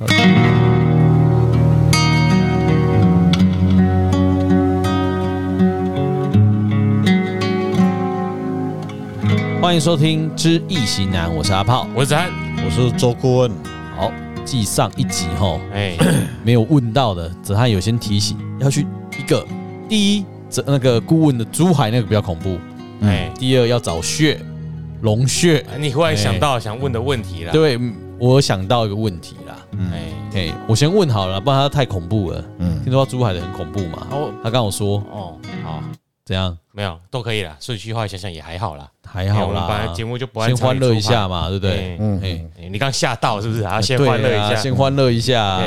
欢迎收听《知易行难》，我是阿炮，我是子翰，我是周顾问。好，继上一集后，哎，没有问到的，子翰有先提醒要去一个第一，这那个顾问的珠海那个比较恐怖，哎，第二要找穴，龙穴。你忽然想到想问的问题了？对，我想到一个问题啦。哎哎，我先问好了，不然他太恐怖了。嗯，听说珠海的很恐怖嘛？哦，他跟我说，哦，好。怎样？没有都可以了。顺序话想想也还好啦，还好啦。本来节目就不先欢乐一下嘛，对不对？嗯，哎，你刚吓到是不是？啊，先欢乐一下，先欢乐一下。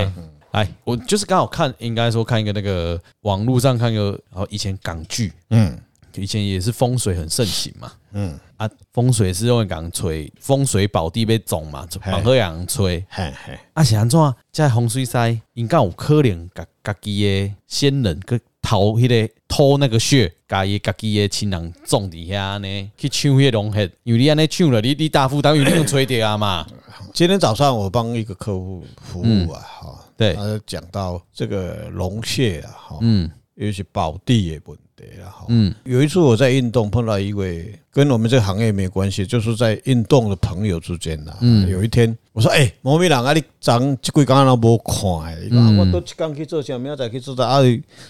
哎，我就是刚好看，应该说看一个那个网络上看一个，然后以前港剧，嗯，以前也是风水很盛行嘛，嗯啊，风水是用来讲吹风水宝地被种嘛，往何样吹？嘿嘿，啊是安怎？在风水师应该有可能家家己的先人去。偷迄个偷那个穴，家己家己的亲人种底下呢，去抢迄龙血，因为你安尼抢了，你你大负担，因为你用吹掉啊嘛。今天早上我帮一个客户服务啊，哈，对，他讲到这个龙穴啊，哈，嗯，尤其宝地也不。嗯，有一次我在运动碰到一位跟我们这个行业没关系，就是在运动的朋友之间呐。嗯，有一天我说：“哎，毛咪人啊，你长这几工都无看诶，我都一工去做啥，明仔载去做啥？啊，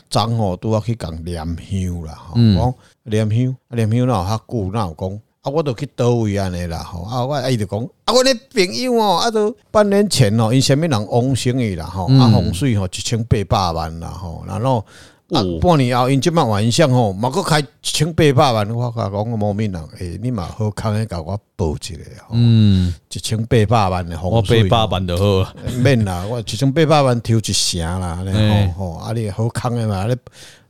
长吼都要去讲念香啦。嗯，念香，念香哪有较久？哪有讲啊？我都去倒位安尼啦。吼啊，我伊就讲啊，我那朋友哦，啊，都半年前哦，因啥物人翁生意啦，吼啊，风水吼一千八百万啦，吼，然后。啊，半年后因即摆晚上吼，嘛佫开一千八百万，我甲讲个毛面人，诶，你嘛好康诶，甲我报一个，嗯，一千八百万的风水，我八百万就好，免啦，我一千八百万抽一成啦，吼吼，啊，你好康诶嘛，你。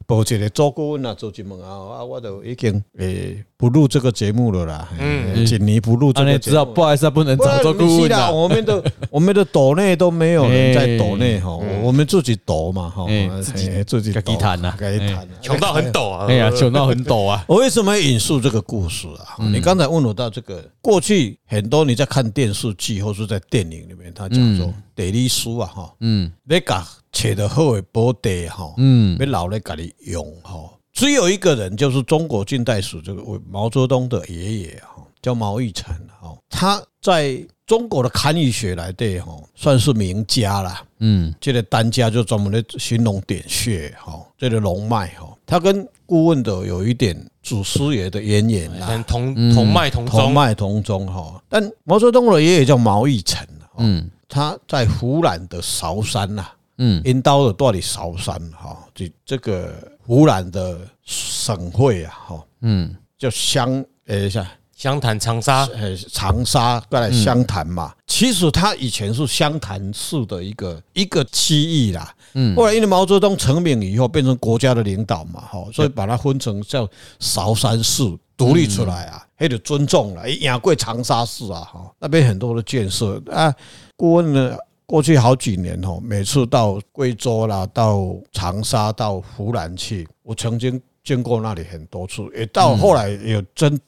报一个做顾问啊，做节目啊，啊，我都已经诶不录这个节目了啦。嗯，几年不录这个节目，知道不好意思，不能找做顾问啦。我们的 我们的抖内都没有人在抖内哈，我们自己抖嘛哈，自己自己自己谈呐，自己谈，穷到很抖啊，哎呀，穷到很抖啊。我 为什么要引述这个故事啊？你刚才问我到这个过去很多你在看电视剧或是在电影里面，他讲说地理书啊哈，嗯，别讲。切的好的宝地哈，嗯，要留来给你用哈。只有一个人，就是中国近代史这个毛泽东的爷爷哈，叫毛义成哈。他在中国的堪舆学来对哈，算是名家了。嗯，这个单家就专门的形容点穴哈，这个龙脉哈。他跟顾问的有一点祖师爷的渊源啊，同同脉同同脉同宗哈。但毛泽东的爷爷叫毛义成，嗯，他在湖南的韶山呐。嗯，因刀的到底韶山哈，这这个湖南的省会啊，哈，嗯，叫湘，诶一下，湘潭长沙，呃长沙过来湘潭嘛。其实它以前是湘潭市的一个一个区域啦，嗯，后来因为毛泽东成名以后变成国家的领导嘛，哈，所以把它分成叫韶山市独立出来啊，还得尊重了，也贵长沙市啊，哈，那边很多的建设。啊，顾问呢。过去好几年哦，每次到贵州啦、到长沙、到湖南去，我曾经见过那里很多次，也到后来也真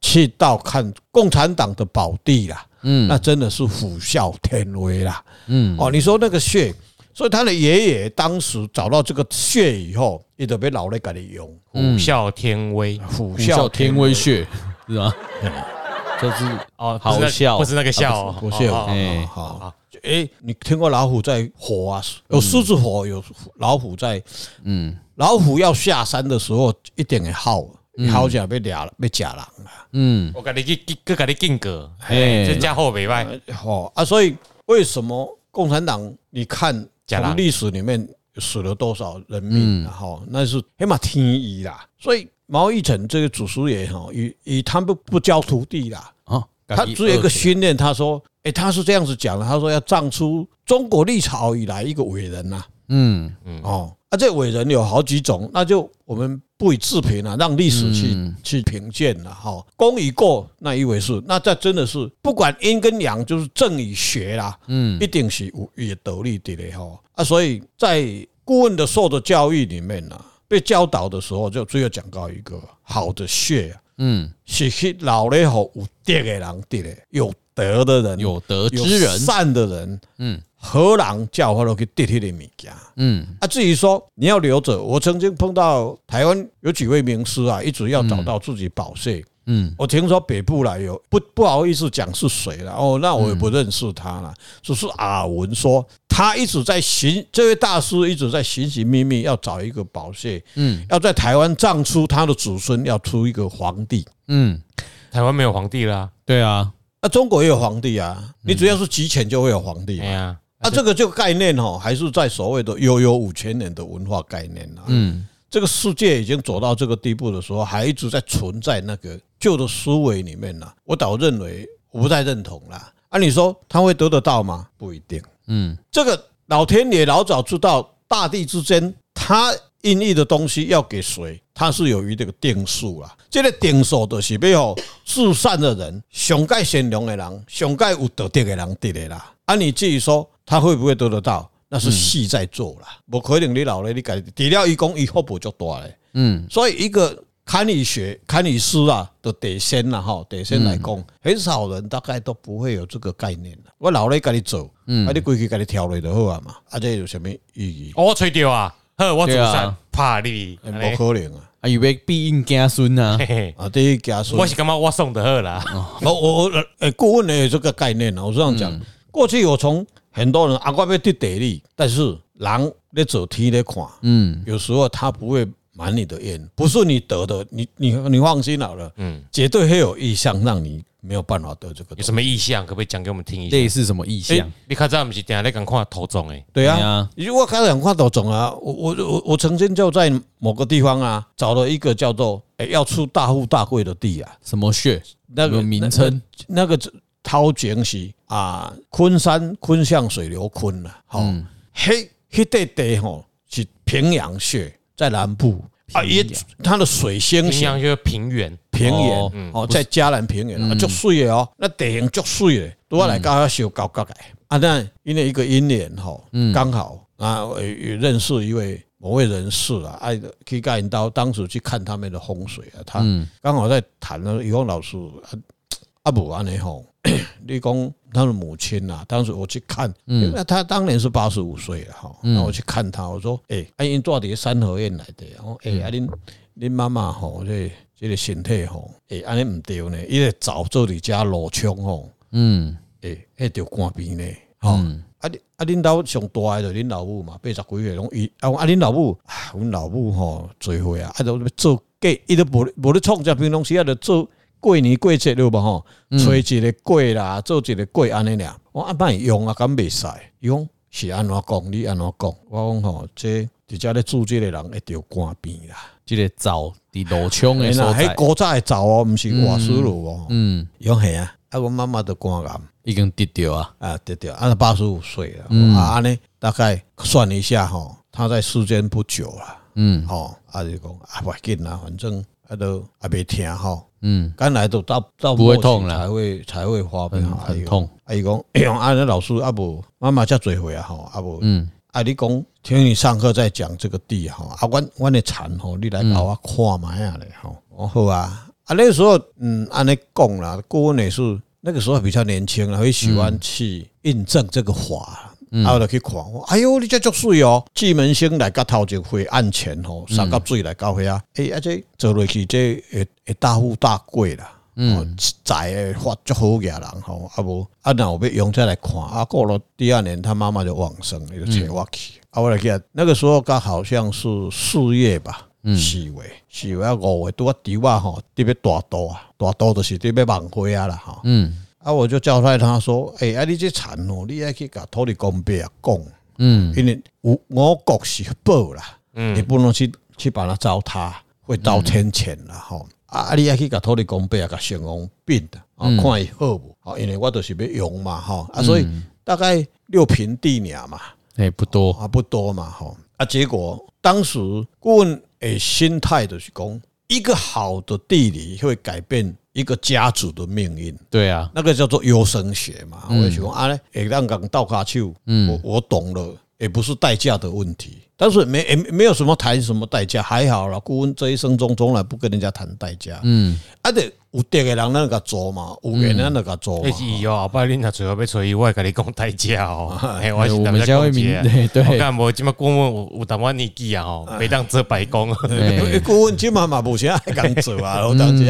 去到看共产党的宝地啦，嗯，那真的是虎啸天威啦，嗯，哦，你说那个穴，所以他的爷爷当时找到这个穴以后，也得被老来给你用。虎啸天威，虎啸天威穴是吧？就是哦，好笑，不是那个笑，不是，哎，好。哎，你听过老虎在火啊？有狮子火，有老虎在。嗯，老虎要下山的时候，一定会吼，吼起来被抓了，被夹了。嗯，我跟你去，去跟你敬个，哎，这家伙没坏。好啊，所以为什么共产党？你看从历史里面死了多少人命？哈，那是起码天意啦。所以毛义成这个祖师爷哈，以以他们不教徒弟啦，啊，他只有一个训练。他说。哎，他是这样子讲的，他说要葬出中国历朝以来一个伟人呐，嗯。嗯。哦，啊，这伟人有好几种，那就我们不予置评了，让历史去去评鉴了哈。功与过那一回事，那这真的是不管阴跟阳，就是正与邪啦，嗯，一定是有也得力的嘞哈。啊，所以在顾问的受的教育里面呢，被教导的时候，就只有讲到一个好的穴，嗯，是去老了后有德的人得的，有。德的人，有德之人，善的人，嗯，何人叫我都去跌迄个物件。嗯，啊，至于说你要留着，我曾经碰到台湾有几位名师啊，一直要找到自己宝穴。嗯，我听说北部来有不不好意思讲是谁了哦，那我也不认识他了，只是耳闻说他一直在寻，这位大师一直在寻寻觅觅要找一个宝穴，嗯，要在台湾葬出他的子孙，要出一个皇帝，嗯，台湾没有皇帝啦，对啊，那中国也有皇帝啊，你只要是集权就会有皇帝，对啊，那这个就概念哦，还是在所谓的悠悠五千年的文化概念啊，嗯。这个世界已经走到这个地步的时候，还一直在存在那个旧的思维里面呢。我倒认为我不太认同啦。按理说他会得得到吗？不一定。嗯，这个老天爷老早知道大地之间他孕育的东西要给谁，他是有一个定数啦。这个定数就是没有至善的人、上盖善良的人、上盖有德德的人得的啦。按你至于说他会不会得得到？那是戏在做啦，不可能你老了你改，除了一公以后不就多嘞？嗯，所以一个堪舆学、堪舆师啊的底线呐，哈，得先来讲，很少人大概都不会有这个概念了。我老了给你走，嗯，啊，你过去给你挑了就好啊嘛，啊，这有什么意义？我吹掉啊，呵，我祖上怕你，不可能啊，啊，以为必应家孙啊，啊，第一家孙，我是感觉我送的好啦？我我我，诶，顾问呢有这个概念啊，我这样讲，过去我从。很多人啊，我要得地利，但是人咧走天咧看，嗯，有时候他不会满你的愿，不是你得的，你你你放心好了，嗯，绝对会有意向让你没有办法得这个。有什么意向？可不可以讲给我们听一下？类似什么意向？你看这不是等下来讲看头重哎？对啊，如果开始看头中啊，我我我我曾经就在某个地方啊，找了一个叫做诶要出大富大贵的地啊，什么穴？那个名称那个。掏井是啊，昆山昆向水流昆了，好，嘿，嘿，地地吼是平阳穴，在南部啊，也它的水星平阳就是平原，平原哦，在嘉南平原啊，足水的哦，那地形足水的，都要来搞下修高高的啊，那因为一个因缘吼，刚好啊，也认识一位某位人士啊，爱去盖引刀，当时去看他们的风水啊，他刚好在谈了以后，老师啊阿伯安尼吼。你讲他的母亲呐，当时我去看，因为他当年是八十五岁了哈，那我去看他，我说，哎，阿英住伫三合院来的，哦，哎，阿恁恁妈妈吼，这这个身体吼，哎，安尼唔对呢，伊个早做你家老枪吼，嗯，哎，迄条肝病呢，吼，啊，啊，恁兜上大的就恁老母嘛，八十几岁拢伊，啊，啊，恁老母，啊，阮老母吼，做伙啊，啊，都做假，伊都无无咧创这平东西啊，就做。过年过节了吧吼，吹一个过啦，做一个过安尼俩。我阿爸用啊，敢袂使用是安怎讲？你安怎讲？我讲吼，这伫遮咧住这个人会得肝病啦。即个灶伫路枪诶所在，迄古早诶灶哦，毋是瓦斯炉哦。嗯，用系啊，啊，阮妈妈的肝癌已经得掉啊，啊，得掉，啊，八十五岁了。啊，安尼大概算一下吼，他在世间不久了。嗯，吼，啊就讲啊，不紧啦，反正啊都啊袂听吼。嗯，刚来都到到不会痛了，才会才会发病，很痛。阿姨讲，哎呦，阿 那老师阿不妈妈叫嘴回啊，吼，阿不，嗯，阿你讲，听你上课在讲这个地哈，阿阮阮的蚕吼，你来帮我看嘛呀嘞，吼，哦好啊，啊那个时候，嗯，按你讲啦，顾问也是那个时候比较年轻了，会喜欢去印证这个话。啊，我就去看，哎哟，你这足水哦！巨门星来个头就会暗前吼，三角水来到遐，哎，啊这做落去这会会大富大贵啦，嗯，财会发足好个人吼，啊无啊那我要用这来看，啊过了第二年他妈妈就往生，就找我去，啊我来看，那个时候刚好像是四月吧，四月四月五月拄啊猪啊吼，特别大刀啊，大刀就是特别晚会啊啦吼，嗯。啊，我就交代他说：“哎，啊，你这蚕哦，你要去甲土地公伯啊讲，嗯，因为我我国是宝啦，嗯，你不能去去把它糟蹋，会遭天谴啦，吼。啊，你要去甲土地公伯啊，甲神王变的，啊，看伊好不？啊，因为我都是要用嘛，吼，啊，所以大概六平地鸟嘛，哎，不多啊，不多嘛，吼。啊，结果当时顾问诶心态就是讲，一个好的地理会改变。”一个家族的命运，对啊，那个叫做优生学嘛。我喜欢啊，诶，让讲倒卡手，嗯，我我懂了，也不是代价的问题，但是没也没有什么谈什么代价，还好了。顾问这一生中从来不跟人家谈代价，嗯，啊对。有德的人那个做嘛，有缘人那个做嘛。哎呦，后摆恁若最后要找伊，我会跟你讲代价哦。哎，我是们教会明对，我看无今麦顾问有有淡薄年纪啊吼，没当做白工。顾问今嘛嘛目前还敢做啊，我当时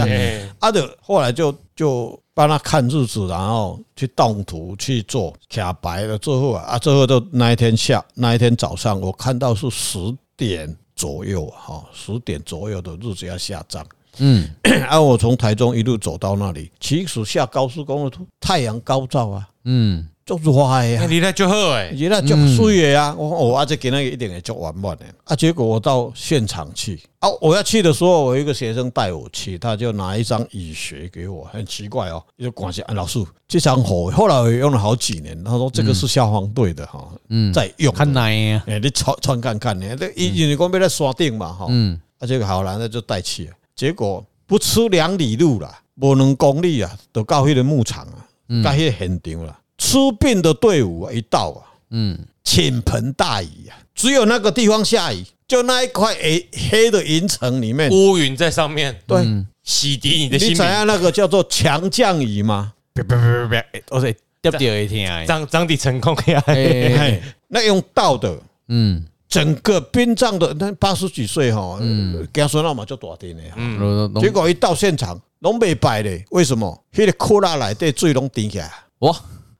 啊，就后来就就帮他看日子，然后去动图去做卡白了，最后啊啊，最后都那一天下那一天早上，我看到是十点左右哈，十点左右的日子要下葬。嗯，啊，我从台中一路走到那里，其实下高速公路，太阳高照啊，嗯，就热呀，你那就好诶，你那就水的啊，我我啊，这给那个一点也就完满的。啊。结果我到现场去。啊，我要去的时候，我一个学生带我去，他就拿一张雨鞋给我，很奇怪哦，就关系啊，老师这张火，后来我用了好几年，他说这个是消防队的哈，嗯，在用，看耐呀，哎，你穿穿看看呢，这一因为讲要来山顶嘛，哈，嗯，啊，这个好了，那就带去了。结果不出两里路了，不能公里啊，就到那个牧场啊，到那个现场了。出殡的队伍啊，一到啊，嗯，倾盆大雨啊，只有那个地方下雨，就那一块黑黑的云层里面，乌云在上面，对，洗涤你的心。你想要那个叫做强降雨吗？别别别别别，我说掉掉一天，张张地成功呀，那用倒的，嗯。整个殡葬的那八十几岁哈，嗯，跟他说那嘛就大点的，嗯，结果一到现场，拢没摆嘞，为什么？那个库拉来对水拢顶起来，哇，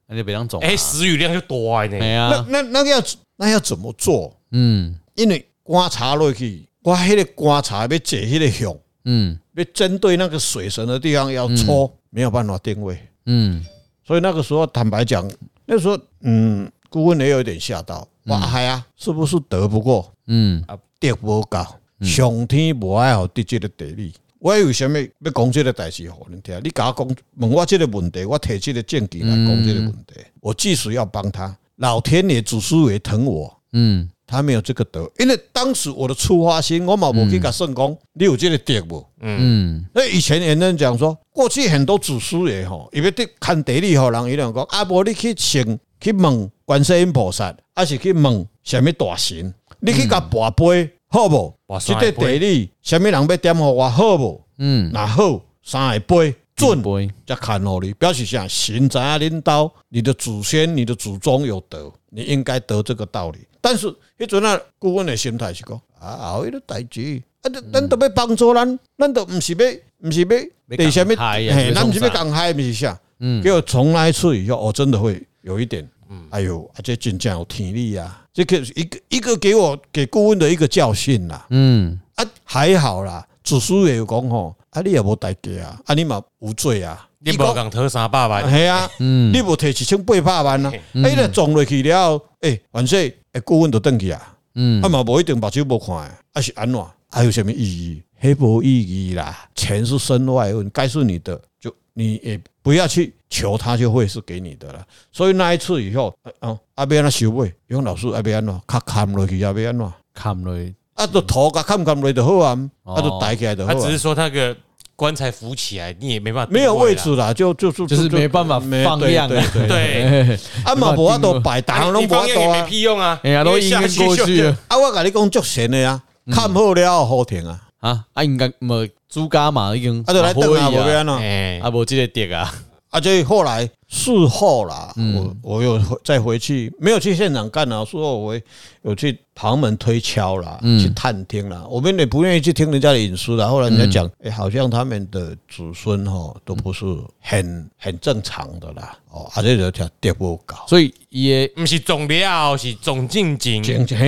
那就别当种，哎，时雨量就多呢，那那那个要那要怎么做？嗯，因为观察落去，我迄个观察要解那个向，嗯，要针对那个水神的地方要戳，没有办法定位，嗯，所以那个时候坦白讲，那时候嗯，顾问也有点吓到。哇，嗨啊，是不是得不过？嗯，啊，德不高，上天无爱好得这个地理。我为什么要讲这个代志？好，你听，你甲我讲问我这个问题，我提这个证据来讲这个问题。我即使要帮他，老天爷祖师爷疼我，嗯，他没有这个德，因为当时我的出发心，我嘛无去甲圣公，你有这个德无？嗯，那以前有人讲说，过去很多祖师爷吼，因为得看地理吼，人伊两讲，啊，无你去请去问观世音菩萨。还是去问什么大神？你去甲跋杯好不？这个地理什么人要点给我好不？嗯，那好，三个杯准，再看好你，表示啥？神知影领导，你的祖先、你的祖宗有德，你应该得这个道理。但是迄阵啊，顾问的心态是讲啊，后一个代志，啊，咱都要帮助咱，咱都唔是要，唔是要，对什么？嘿，咱唔是要讲嗨，不是啥？嗯，结果从那一次以后，我真的会有一点。哎呦，啊，这真正有天理啊！这个一个一个给我给顾问的一个教训啦。嗯，啊，还好啦，祖师爷有讲吼，啊，你也无代价啊，啊，你嘛无罪啊，你无讲讨三百万，系啊，嗯，你无提一千八百万啊，哎，那撞落去了，诶，反正哎，顾问都登去啊，嗯，啊嘛无一定目睭无看，啊是安怎，还有什么意义？黑无意义啦，钱是身外物，该是你的就你也不要去。求他就会是给你的了，所以那一次以后，啊，阿边那修位，用老师阿边喏，他砍落去阿边喏，砍落去，啊，都头个砍砍落就好啊，啊，都抬起来的。他只是说那个棺材浮起来，你也没办法，没有位置了，就就是就是没办法放量，对对。阿马博都摆档拢不多没屁用啊，哎呀，都已经过去了。啊，我跟你讲足神的呀，看好了好停啊，啊，啊应该没朱家嘛已经，啊就来等啊，无边喏，哎，啊无这个碟啊，啊这后来。事后啦，我我又再回去，没有去现场干了。事后我有去旁门推敲啦，去探听啦。我们也不愿意去听人家的隐私啦。后来人家讲，哎，好像他们的子孙哈都不是很很正常的啦。哦，啊，这就叫跌不高，所以也不是总了，是总进进。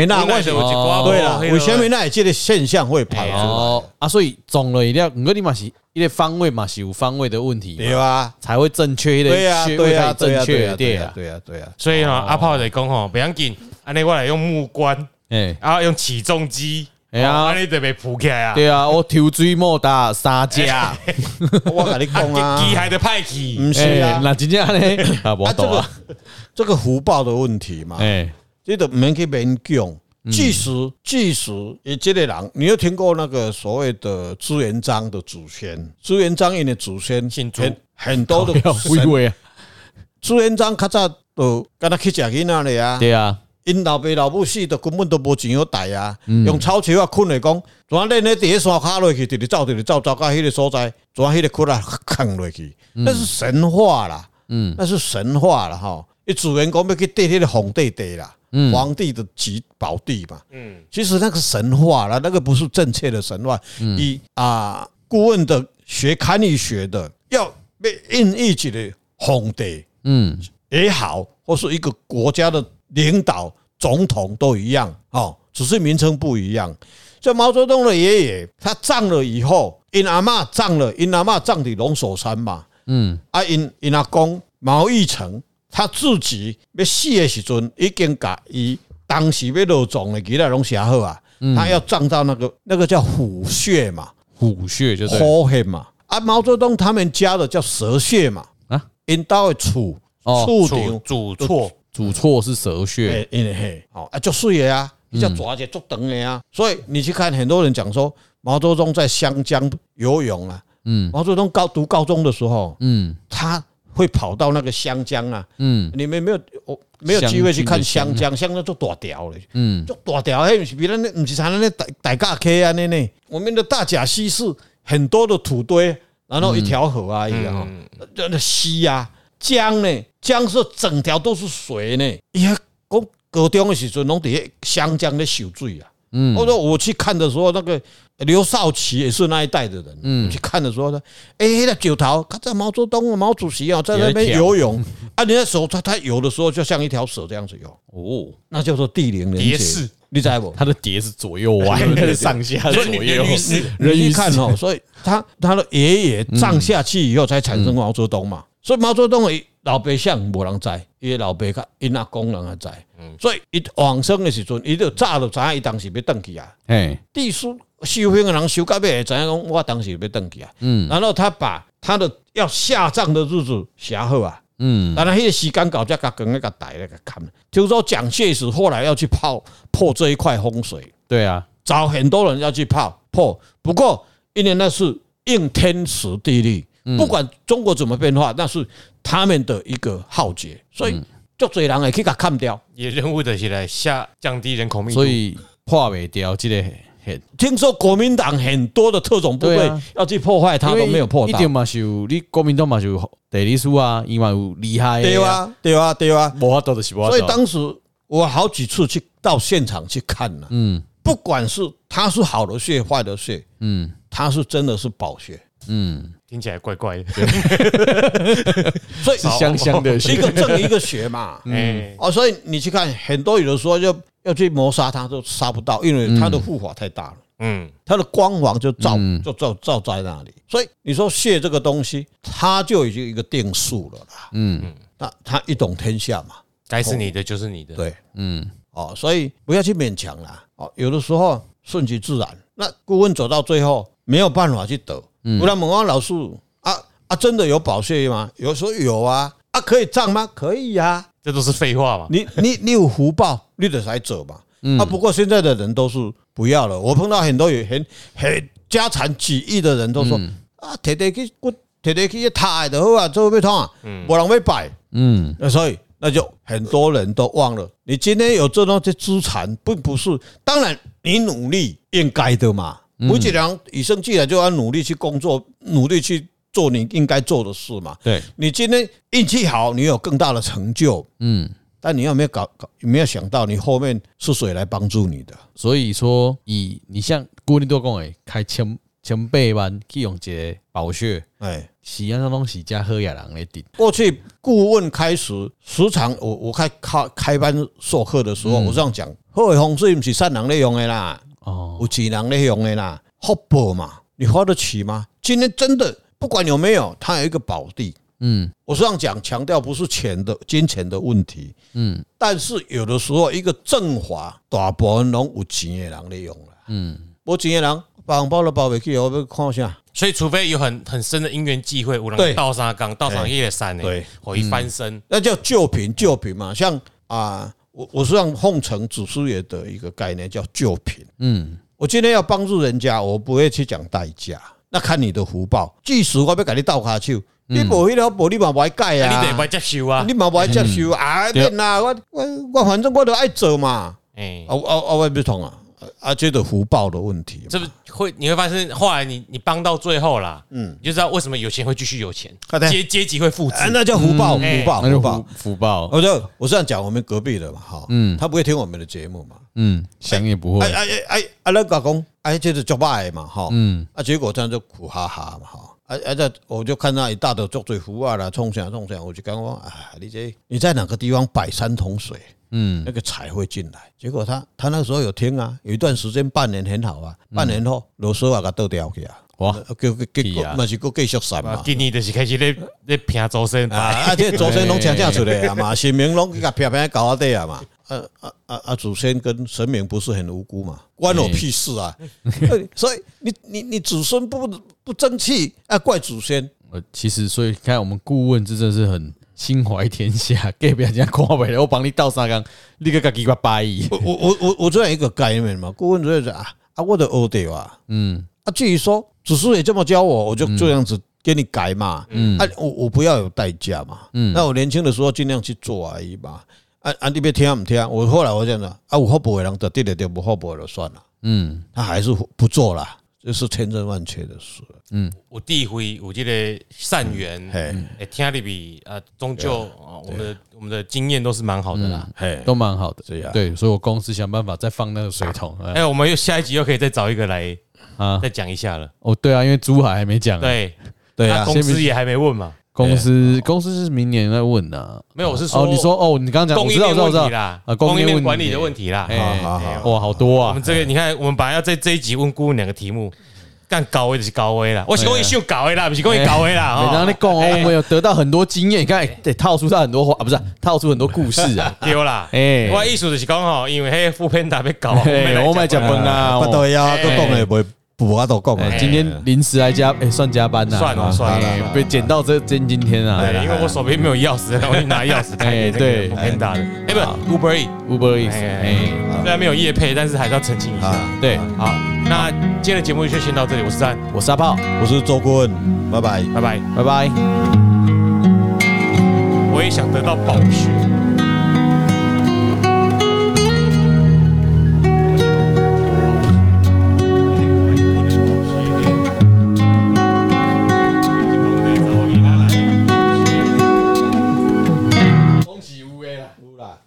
那为什么？对啦，为什么那这个现象会跑出来？啊，所以总了一定要，你你嘛是。一个方位嘛是有方位的问题，对吧？才会正确一点，对啊，对啊，正确对啊，对啊，对啊，对啊。所以呢，阿炮在讲吼，不要紧，安尼我来用木棺，哎，然后用起重机，哎呀，安尼就被铺开啊。对啊，我抽水莫打三家，我跟你讲啊，机还得派气，不是啊，那真正呢？啊，我懂啊，这个福报的问题嘛，哎，这个没去勉强。即使即使也这类人，你有听过那个所谓的朱元璋的祖先？朱元璋因的祖先很很多的 神，朱元璋较早都跟他去食囡仔的啊，对啊，因老爸老母死的根本都无钱好贷啊，用草球啊困来讲，怎啊练咧第一山卡落去，直直走直直走走到迄个所在，怎啊迄个窟啊坑落去，那是神话啦，嗯，那是神话啦哈。一主人公要去对迄个皇帝地啦，皇帝的吉宝地嘛，嗯，其实那个神话啦，那个不是正确的神话，以啊顾问的学堪舆学的要被印一起的皇帝，嗯，也好，或是一个国家的领导总统都一样哦，只是名称不一样。就毛泽东的爷爷，他葬了以后，因阿嬷葬了，因阿嬷葬在龙首山嘛，嗯，啊因因阿公毛义成。他自己要死的时阵，已经把伊当时要落葬的其他拢写好啊。他要葬到那个那个叫虎穴嘛，虎穴就是虎穴嘛。啊，毛泽东他们家的叫蛇穴嘛。啊，因到的厝厝顶主厝主错是蛇穴。因为嘿，哦啊，足水的啊，你叫抓起就等的啊。所以你去看很多人讲说毛泽东在湘江游泳啊。嗯，毛泽东高读高中的时候，嗯，他。会跑到那个湘江啊，嗯，你们没有我没有机会去看湘江，湘江做大条嘞，嗯，做大条，嘿，不是比那那不是像那那大大架溪啊那那，我们的大甲溪是很多的土堆，然后一条河啊一样哈，那那溪啊江呢，江是整条都是水呢，伊个高高中的时阵拢伫湘江咧受罪啊。嗯，我说我去看的时候，那个刘少奇也是那一代的人。嗯，去看的时候呢，哎，那九桃，看这毛泽东、毛主席啊，在那边游泳啊，你那时候他他游的时候，就像一条蛇这样子游。哦，那叫做地灵人杰是，你知不？他的蝶是左右弯，上下左右。人一看哦，所以他他的爷爷葬下去以后，才产生毛泽东嘛。所以毛泽东老爸像无人知，伊个老爸甲因阿公人也知，所以伊往生的时阵，伊就早就知影伊当时要登去啊。哎，地书修行的人修到尾，知影讲我当时要登去啊。嗯，然后他把他的要下葬的日子写好啊。嗯，当然迄个时间搞才甲跟那个台那个看。就是说蒋介石后来要去破破这一块风水，对啊，找很多人要去破破。不过因为那是应天时地利。不管中国怎么变化，那是他们的一个浩劫，所以就嘴人也可以给他看掉。也任务的起来下降低人口密度，所以破不掉。这个很听说国民党很多的特种部队要去破坏，他都没有破到。一定嘛是有，你国民党嘛是有地理书啊，因为有厉害。对啊，对啊，对啊，无法度的是。所以当时我好几次去到现场去看了，嗯，不管是他是好的血，坏的血，嗯，他是真的是宝穴，嗯。听起来怪怪的，所以是香香的，一个正一个邪嘛，嗯，哦，所以你去看很多有的时候要要去谋杀他都杀不到，因为他的护法太大了，嗯，他的光环就照就照照在那里，所以你说穴这个东西，它就已经一个定数了啦，嗯，那他一统天下嘛，该是你的就是你的，对，嗯，哦，所以不要去勉强啦，哦，有的时候顺其自然，那顾问走到最后没有办法去得。不然问我老师啊啊，真的有宝穴吗？有时候有啊啊，可以涨吗？可以呀，这都是废话嘛。你你你有福报，你得才走嘛。啊，不过现在的人都是不要了。我碰到很多有很很家产几亿的人都说啊，天天去我天天去太的好啊，做不通啊，我人被摆。嗯，那所以那就很多人都忘了，你今天有这种些资产，并不是当然你努力应该的嘛。每一个人与生俱来就要努力去工作，努力去做你应该做的事嘛。对，你今天运气好，你有更大的成就。嗯，但你有没有搞搞？有没有想到你后面是谁来帮助你的？所以说，以你像郭立多讲诶，开千千百万去用这个宝穴，哎，是安怎东西加喝亚人来顶。过去顾问开始时常我我开开开班授课的时候，我这样讲，好的风水不是善人利用的啦。哦，有钱人咧用的啦，福报嘛，你花得起吗？今天真的不管有没有，它有一个宝地。嗯，我这样讲，强调不是钱的金钱的问题。嗯，但是有的时候一个正法大部分拢有钱的人咧用了。嗯，无钱的人包包都包不起，我要看一下。所以除非有很很深的因缘际会，有人倒沙岗、倒上叶山，对，我一翻身，那叫救贫救贫嘛。像啊。我我是让奉承祖师爷的一个概念，叫救贫。嗯，我今天要帮助人家，我不会去讲代价，那看你的福报。即使我要给你倒下去，你无迄条无你嘛不爱改啊，你得不爱接受啊，你嘛不爱接受啊，变啦，我我我反正我都爱做嘛，哎，啊啊啊，我不同啊。啊，觉得福报的问题，这不会你会发现，后来你你帮到最后啦，嗯，你就知道为什么有钱会继续有钱，阶阶级会复制，那叫福报，福报，福报，福报。我就我这样讲，我们隔壁的嘛，哈，嗯，他不会听我们的节目嘛，嗯，想也不会，哎哎哎阿，那老公，哎，就是做败嘛，哈，嗯，啊，结果这样就苦哈哈嘛，哈，哎哎，这我就看到一大堆做嘴壶啊啦，冲啥冲啥，我就讲我啊，你这你在哪个地方摆三桶水？嗯，那个财会进来，结果他他那时候有听啊，有一段时间半年很好啊，半年后罗斯瓦给倒掉去啊，哇，给给给，那是个继续散嘛。今年就是开始咧咧拼周身啊，啊，这周身拢请请出来啊嘛，神明拢给他偏偏搞阿底啊嘛，啊啊啊啊，祖先跟神明不是很无辜嘛，关我屁事啊，所以你你你子孙不不争气啊，怪祖先。呃，其实所以看我们顾问这真是很。心怀天下，给别人家看呗。我帮你倒三缸，你个个几个百亿。我我我我这样一个概念嘛，顾问主要是啊啊，我的欧弟啊，嗯啊，至于说祖师也这么教我，我就这样子给你改嘛，嗯啊，我我不要有代价嘛，嗯，那我年轻的时候尽量去做而已嘛，啊啊，你别听不听，我后来我讲的啊，有福报的人就对了，对，无福报就算了，嗯，他还是不做了。这是千真万确的事。嗯，我第会，我觉得善缘，哎，听你比啊，终究啊，我们的我们的经验都是蛮好的啦，嘿，都蛮好的。这样，对，所以我公司想办法再放那个水桶。哎，我们又下一集又可以再找一个来啊，再讲一下了。哦，对啊，因为珠海还没讲。对，对啊，公司也还没问嘛。公司公司是明年在问的。没有，我是说，哦，你说哦，你刚刚讲供应链问题啦，啊，供应链管理的问题啦。好好好，哇，好多啊。我们这个你看，我们本来要在这一集问顾问两个题目。干高危的是高危啦，我是讲伊秀高危啦，不是讲伊高危啦。每当你讲，我们有得到很多经验，你看得套出他很多话 啊，不是套出很多故事啊，对啦。哎，我意思就是讲吼，因为嘿副片特别高，我们讲崩啊，不对呀，都讲了不会补啊，都讲了。今天临时来加，哎，算加班呐，算了算了，被捡到这今今天啊，因为我手边没有钥匙，我去拿钥匙开。对，很大的，哎，不，Uber Eats，Uber Eats，哎，虽然没有夜配，但是还是要澄清一下。对，好。那今天的节目就先到这里，我是三，我是阿炮，我是周顾问，拜拜，拜拜，拜拜。我也想得到宝血。